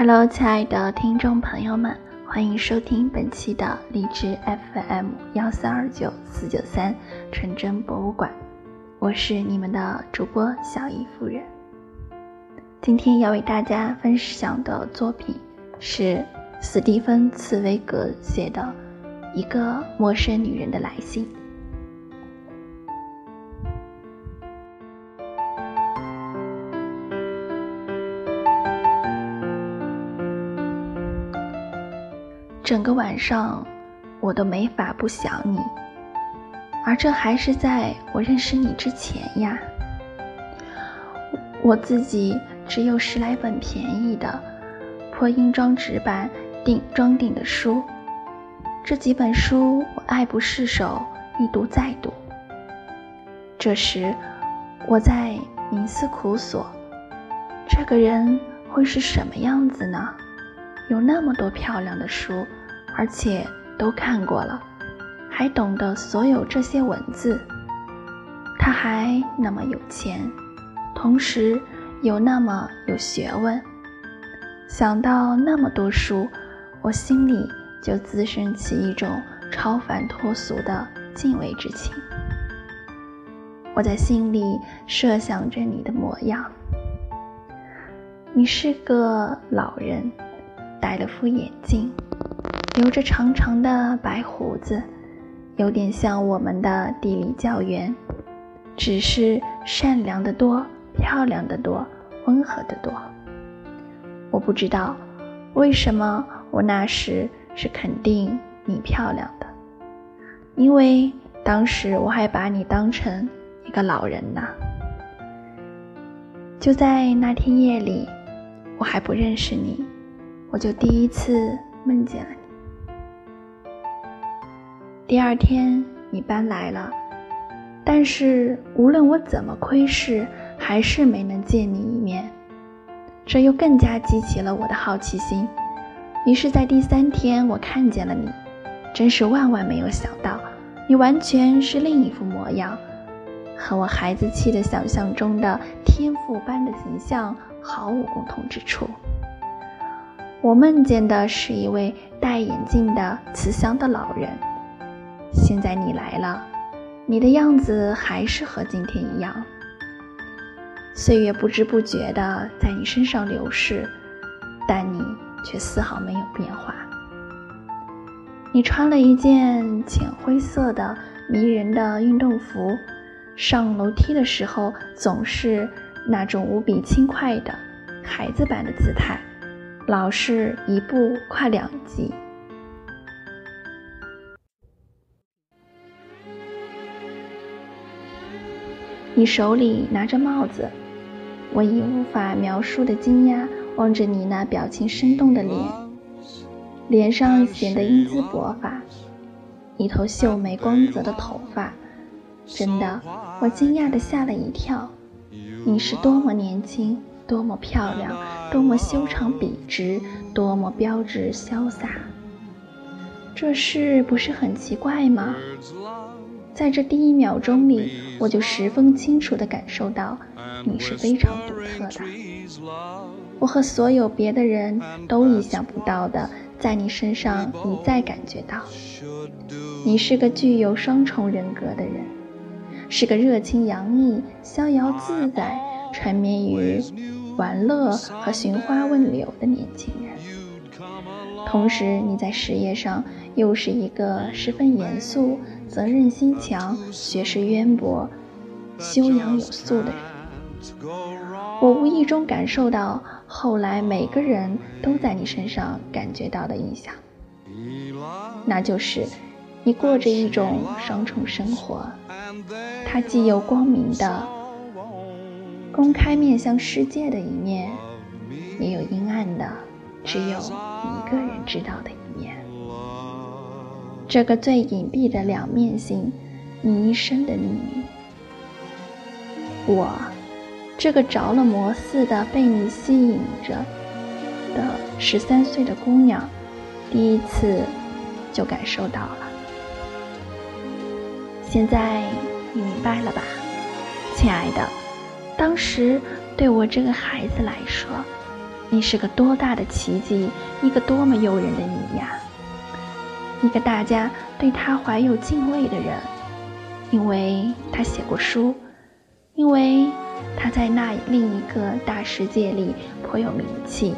Hello，亲爱的听众朋友们，欢迎收听本期的荔枝 FM 幺三二九四九三纯真博物馆，我是你们的主播小姨夫人。今天要为大家分享的作品是斯蒂芬·茨威格写的《一个陌生女人的来信》。整个晚上，我都没法不想你，而这还是在我认识你之前呀。我自己只有十来本便宜的破英装纸板订装订的书，这几本书我爱不释手，一读再读。这时，我在冥思苦索：这个人会是什么样子呢？有那么多漂亮的书。而且都看过了，还懂得所有这些文字。他还那么有钱，同时又那么有学问。想到那么多书，我心里就滋生起一种超凡脱俗的敬畏之情。我在心里设想着你的模样，你是个老人，戴了副眼镜。留着长长的白胡子，有点像我们的地理教员，只是善良的多，漂亮的多，温和的多。我不知道为什么我那时是肯定你漂亮的，因为当时我还把你当成一个老人呢。就在那天夜里，我还不认识你，我就第一次梦见了。第二天你搬来了，但是无论我怎么窥视，还是没能见你一面。这又更加激起了我的好奇心。于是，在第三天我看见了你，真是万万没有想到，你完全是另一副模样，和我孩子气的想象中的天赋般的形象毫无共同之处。我梦见的是一位戴眼镜的慈祥的老人。现在你来了，你的样子还是和今天一样。岁月不知不觉地在你身上流逝，但你却丝毫没有变化。你穿了一件浅灰色的迷人的运动服，上楼梯的时候总是那种无比轻快的孩子般的姿态，老是一步跨两级。你手里拿着帽子，我以无法描述的惊讶望着你那表情生动的脸，脸上显得英姿勃发，一头秀美光泽的头发，真的，我惊讶的吓了一跳。你是多么年轻，多么漂亮，多么修长笔直，多么标致潇洒，这事不是很奇怪吗？在这第一秒钟里，我就十分清楚地感受到你是非常独特的。我和所有别的人都意想不到的，在你身上一再感觉到，你是个具有双重人格的人，是个热情洋溢、逍遥自在、沉湎于玩乐和寻花问柳的年轻人。同时，你在事业上又是一个十分严肃。责任心强、学识渊博、修养有素的人，我无意中感受到后来每个人都在你身上感觉到的印象，那就是你过着一种双重生活，它既有光明的、公开面向世界的一面，也有阴暗的，只有一个人知道的一面。这个最隐蔽的两面性，你一生的秘密。我，这个着了魔似的被你吸引着的十三岁的姑娘，第一次就感受到了。现在你明白了吧，亲爱的？当时对我这个孩子来说，你是个多大的奇迹，一个多么诱人的你呀！一个大家对他怀有敬畏的人，因为他写过书，因为他在那另一个大世界里颇有名气。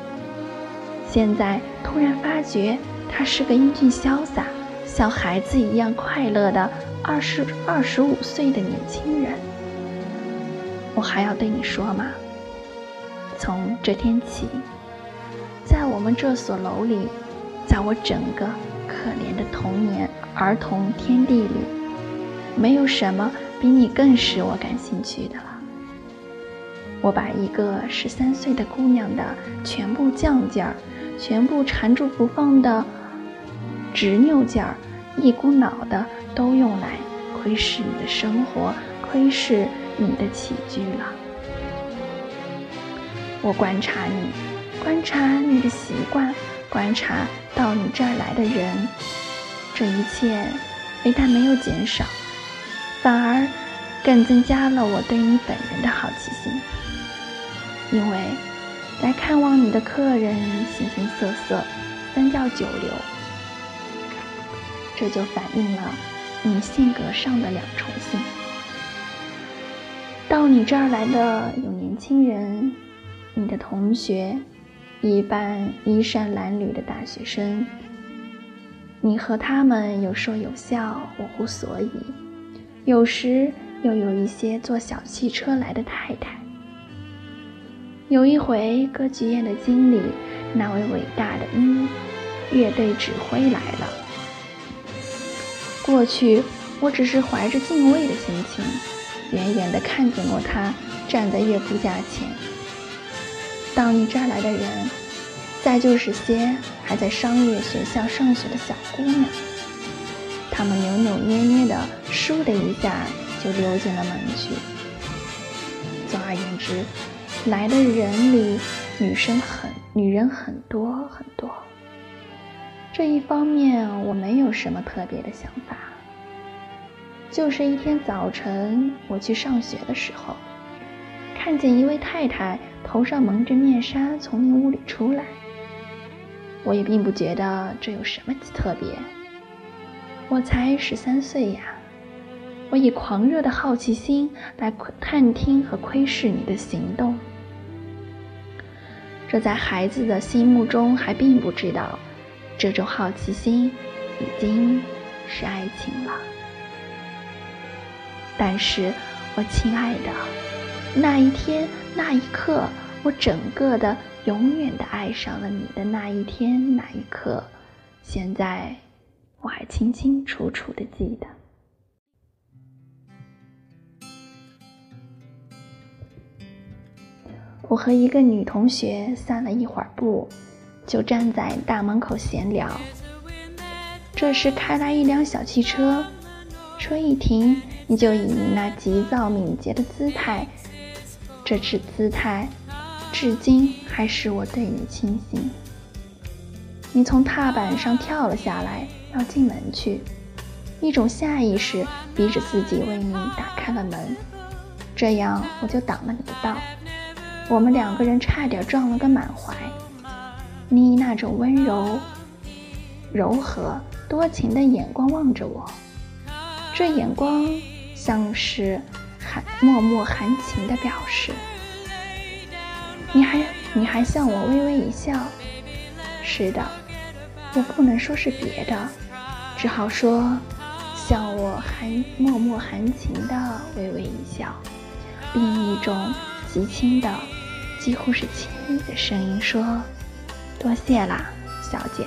现在突然发觉，他是个英俊潇洒、像孩子一样快乐的二十二十五岁的年轻人。我还要对你说吗？从这天起，在我们这所楼里，在我整个可怜的童年儿童天地里，没有什么比你更使我感兴趣的了。我把一个十三岁的姑娘的全部犟劲儿，全部缠住不放的执拗劲儿，一股脑的都用来窥视你的生活，窥视你的起居了。我观察你，观察你的习惯，观察到你这儿来的人，这一切非但没有减少，反而更增加了我对你本人的好奇心。因为来看望你的客人形形色色，三教九流，这就反映了你性格上的两重性。到你这儿来的有年轻人。你的同学，一般衣衫褴褛的大学生，你和他们有说有笑，无乎所以；有时又有一些坐小汽车来的太太。有一回，歌剧院的经理，那位伟大的音乐队指挥来了。过去，我只是怀着敬畏的心情，远远地看见过他站在乐谱架前。到你这儿来的人，再就是些还在商业学校上学的小姑娘，她们扭扭捏捏的，倏的一下就溜进了门去。总而言之，来的人里，女生很，女人很多很多。这一方面我没有什么特别的想法，就是一天早晨我去上学的时候，看见一位太太。头上蒙着面纱从你屋里出来，我也并不觉得这有什么特别。我才十三岁呀，我以狂热的好奇心来探听和窥视你的行动。这在孩子的心目中还并不知道，这种好奇心已经是爱情了。但是，我亲爱的，那一天。那一刻，我整个的永远的爱上了你的那一天那一刻，现在我还清清楚楚的记得。我和一个女同学散了一会儿步，就站在大门口闲聊。这时开来一辆小汽车，车一停，你就以那急躁敏捷的姿态。这次姿态，至今还使我对你倾心。你从踏板上跳了下来，要进门去，一种下意识逼着自己为你打开了门，这样我就挡了你的道。我们两个人差点撞了个满怀。你以那种温柔、柔和、多情的眼光望着我，这眼光像是……含默默含情的表示，你还你还向我微微一笑。是的，我不能说是别的，只好说向我含默默含情的微微一笑，并一种极轻的，几乎是轻昵的声音说：“多谢啦，小姐。”